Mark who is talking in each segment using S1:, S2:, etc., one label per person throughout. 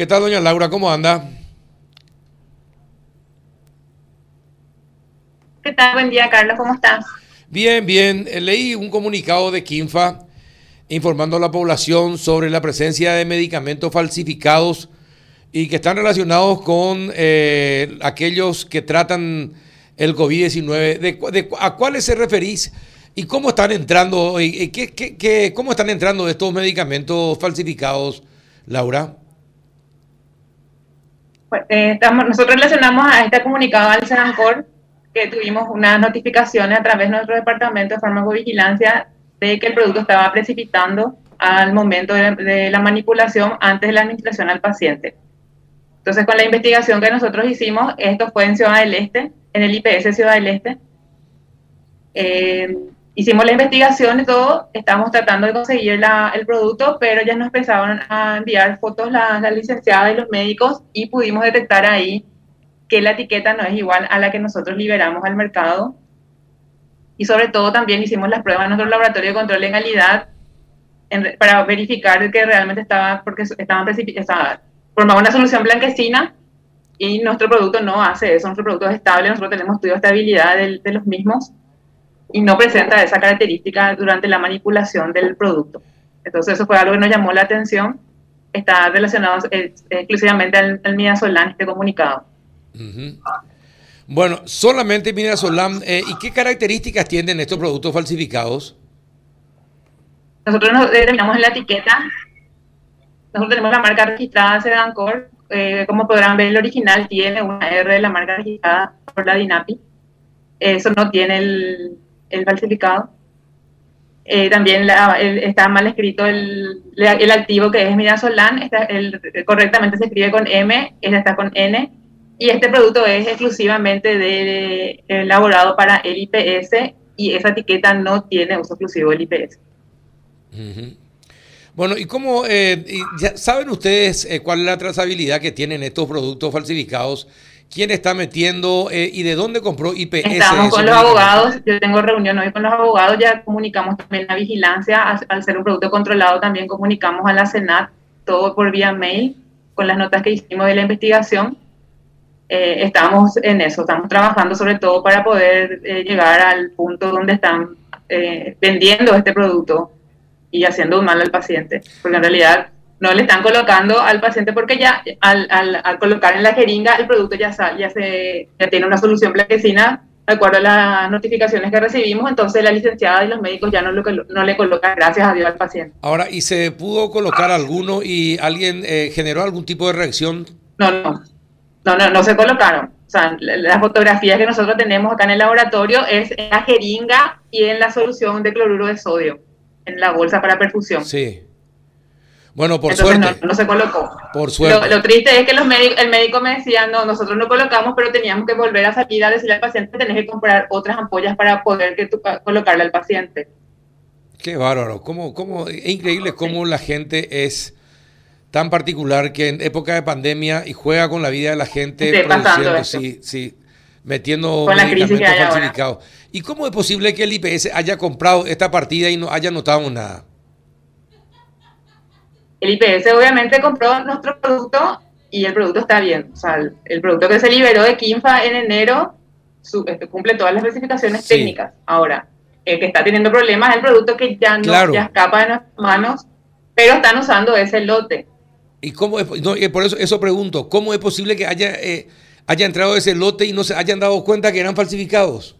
S1: ¿Qué tal, doña Laura? ¿Cómo anda?
S2: ¿Qué tal? Buen día, Carlos. ¿Cómo estás?
S1: Bien, bien. Eh, leí un comunicado de Quinfa informando a la población sobre la presencia de medicamentos falsificados y que están relacionados con eh, aquellos que tratan el COVID-19. De, ¿A cuáles se referís y cómo están entrando y, qué, qué, cómo están entrando estos medicamentos falsificados, Laura?
S2: Eh, estamos, nosotros relacionamos a este comunicado al Senancor que tuvimos unas notificaciones a través de nuestro departamento de farmacovigilancia de que el producto estaba precipitando al momento de, la manipulación antes de la administración al paciente. Entonces, con la investigación que nosotros hicimos, esto fue en Ciudad del Este, en el IPS Ciudad del Este. Eh, hicimos la investigación y todo, estamos tratando de conseguir el producto, pero ya nos empezaron a enviar fotos las la licenciadas y los médicos y pudimos detectar ahí que la etiqueta no es igual a la que nosotros liberamos al mercado. Y sobre todo también hicimos las pruebas en nuestro laboratorio de control de legalidad para verificar que realmente estaba, porque estaban estaba, formaba una solución blanquecina y nuestro producto no hace eso, nuestro producto es estable, nosotros tenemos estudio de estabilidad de, los mismos y no presenta esa característica durante la manipulación del producto. Entonces eso fue algo que nos llamó la atención, está relacionado eh, exclusivamente al, al midazolam, este comunicado.
S1: Bueno, solamente mira Solam, eh, ¿y qué características tienen estos productos falsificados?
S2: Nosotros nos determinamos en la etiqueta. Nosotros tenemos la marca registrada Sedancor. Eh, como podrán ver, el original tiene una R de la marca registrada por la DINAPI. Eso no tiene el, falsificado. Eh, también está mal escrito el, activo que es Midazolam. Está, correctamente se escribe con M, esta está con N y este producto es exclusivamente de, elaborado para el IPS y esa etiqueta no tiene uso exclusivo del IPS.
S1: Bueno, ¿y cómo eh, saben ustedes eh, cuál es la trazabilidad que tienen estos productos falsificados? ¿Quién está metiendo eh, y de dónde compró IPS?
S2: Estamos con los abogados, yo tengo reunión hoy con los abogados, ya comunicamos también la vigilancia, al, ser un producto controlado también comunicamos a la Senat, todo por vía mail, con las notas que hicimos de la investigación. Eh, estamos en eso, estamos trabajando sobre todo para poder eh, llegar al punto donde están eh, vendiendo este producto y haciendo un mal al paciente, porque en realidad no le están colocando al paciente porque ya al, al, colocar en la jeringa el producto ya, ya, se, ya tiene una solución blanquecina de acuerdo a las notificaciones que recibimos, entonces la licenciada y los médicos ya no, lo, no le colocan, gracias a Dios, al paciente.
S1: Ahora, ¿y se pudo colocar alguno y alguien generó algún tipo de reacción?
S2: No, no, no, no, no se colocaron. O sea, las fotografías que nosotros tenemos acá en el laboratorio es en la jeringa y en la solución de cloruro de sodio, en la bolsa para perfusión.
S1: Sí. Bueno, por suerte.
S2: No, no, se colocó.
S1: Por suerte.
S2: Lo, triste es que los el médico me decía, no, nosotros no colocamos, pero teníamos que volver a salir a decirle al paciente, tenés que comprar otras ampollas para poder que tú, colocarle al paciente.
S1: Qué bárbaro. ¿Cómo, cómo, es increíble cómo la gente es tan particular que en época de pandemia y juega con la vida de la gente produciendo, sí, sí, metiendo medicamentos falsificados. ¿Y cómo es posible que el IPS haya comprado esta partida y no haya notado nada?
S2: El IPS obviamente compró nuestro producto y el producto está bien. O sea, el, producto que se liberó de Kinfa en enero este, cumple todas las especificaciones técnicas. Ahora, el que está teniendo problemas es el producto que ya no ya escapa de nuestras manos, pero están usando ese lote.
S1: ¿Y cómo es, por eso, eso pregunto, ¿cómo es posible que haya, eh, haya entrado ese lote y no se hayan dado cuenta que eran falsificados?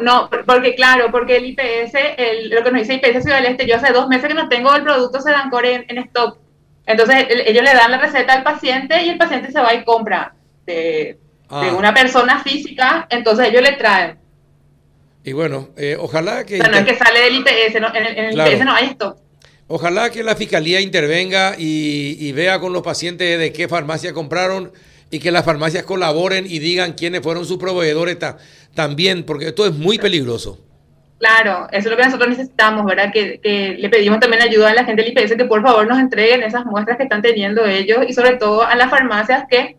S2: No, porque claro, porque el IPS, el, lo que nos dice IPS Ciudad del Este, yo hace dos meses que no tengo el producto Sedancore en, en stock. Entonces ellos le dan la receta al paciente y el paciente se va y compra de, ah. una persona física, entonces ellos le traen.
S1: Y bueno, eh, ojalá que...
S2: O no es que sale del IPS, en el, IPS no hay stock.
S1: Ojalá que la fiscalía intervenga y, vea con los pacientes de qué farmacia compraron y que las farmacias colaboren y digan quiénes fueron sus proveedores también, porque esto es muy peligroso.
S2: Claro, eso es lo que nosotros necesitamos, ¿verdad? Que, le pedimos también ayuda a la gente del IPS que por favor nos entreguen esas muestras que están teniendo ellos y sobre todo a las farmacias que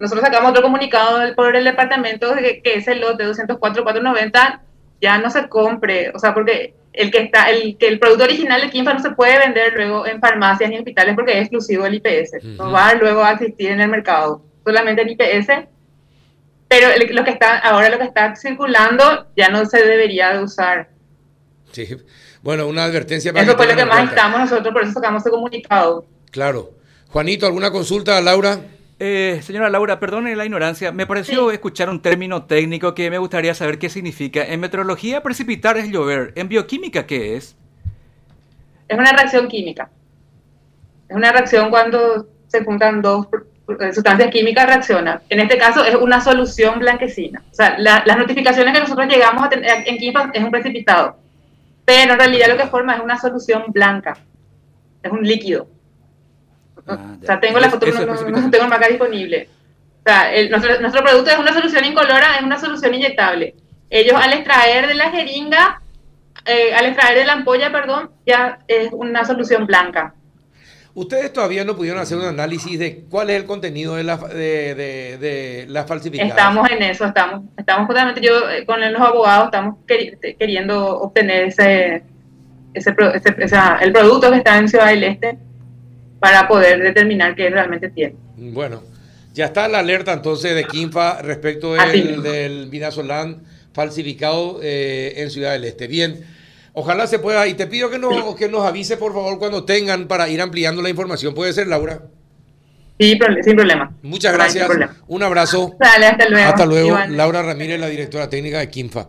S2: nosotros sacamos otro comunicado por el departamento que, que ese lote 204-490 ya no se compre, o sea, porque el que está, el que el producto original de Kimfa no se puede vender luego en farmacias ni hospitales porque es exclusivo del IPS. No va luego a existir en el mercado, solamente el IPS. Pero lo que está, ahora lo que está circulando ya no se debería de usar.
S1: Sí, bueno, una advertencia
S2: para Eso fue lo que más estamos nosotros, por eso sacamos ese comunicado.
S1: Claro. Juanito, ¿alguna consulta, Laura?
S3: Eh, señora Laura, perdone la ignorancia. Me pareció escuchar un término técnico que me gustaría saber qué significa. En meteorología, precipitar es llover. ¿En bioquímica qué es?
S2: Es una reacción química. Es una reacción cuando se juntan dos sustancias químicas reaccionan. En este caso es una solución blanquecina. O sea, las notificaciones que nosotros llegamos a tener en química es un precipitado. Pero en realidad lo que forma es una solución blanca. Es un líquido. Ah, o sea, tengo la foto, no, no, tengo el acá disponible. O sea, nuestro, nuestro, producto es una solución incolora, es una solución inyectable. Ellos al extraer de la jeringa, eh, al extraer de la ampolla, perdón, ya es una solución blanca.
S1: Ustedes todavía no pudieron hacer un análisis de cuál es el contenido de la, de, de, de la falsificación.
S2: Estamos en eso, estamos, estamos justamente yo eh, con los abogados estamos queriendo obtener ese, ese, ese, el producto que está en Ciudad del Este para poder determinar qué realmente tiene.
S1: Bueno, ya está la alerta entonces de Quinfa respecto del, del Vinazolán falsificado eh, en Ciudad del Este. Bien, ojalá se pueda, y te pido que nos, que nos avise por favor cuando tengan para ir ampliando la información. ¿Puede ser, Laura?
S2: Sí, sin problema.
S1: Muchas gracias. Un abrazo.
S2: hasta luego.
S1: Hasta luego. Laura Ramírez, la directora técnica de Quinfa.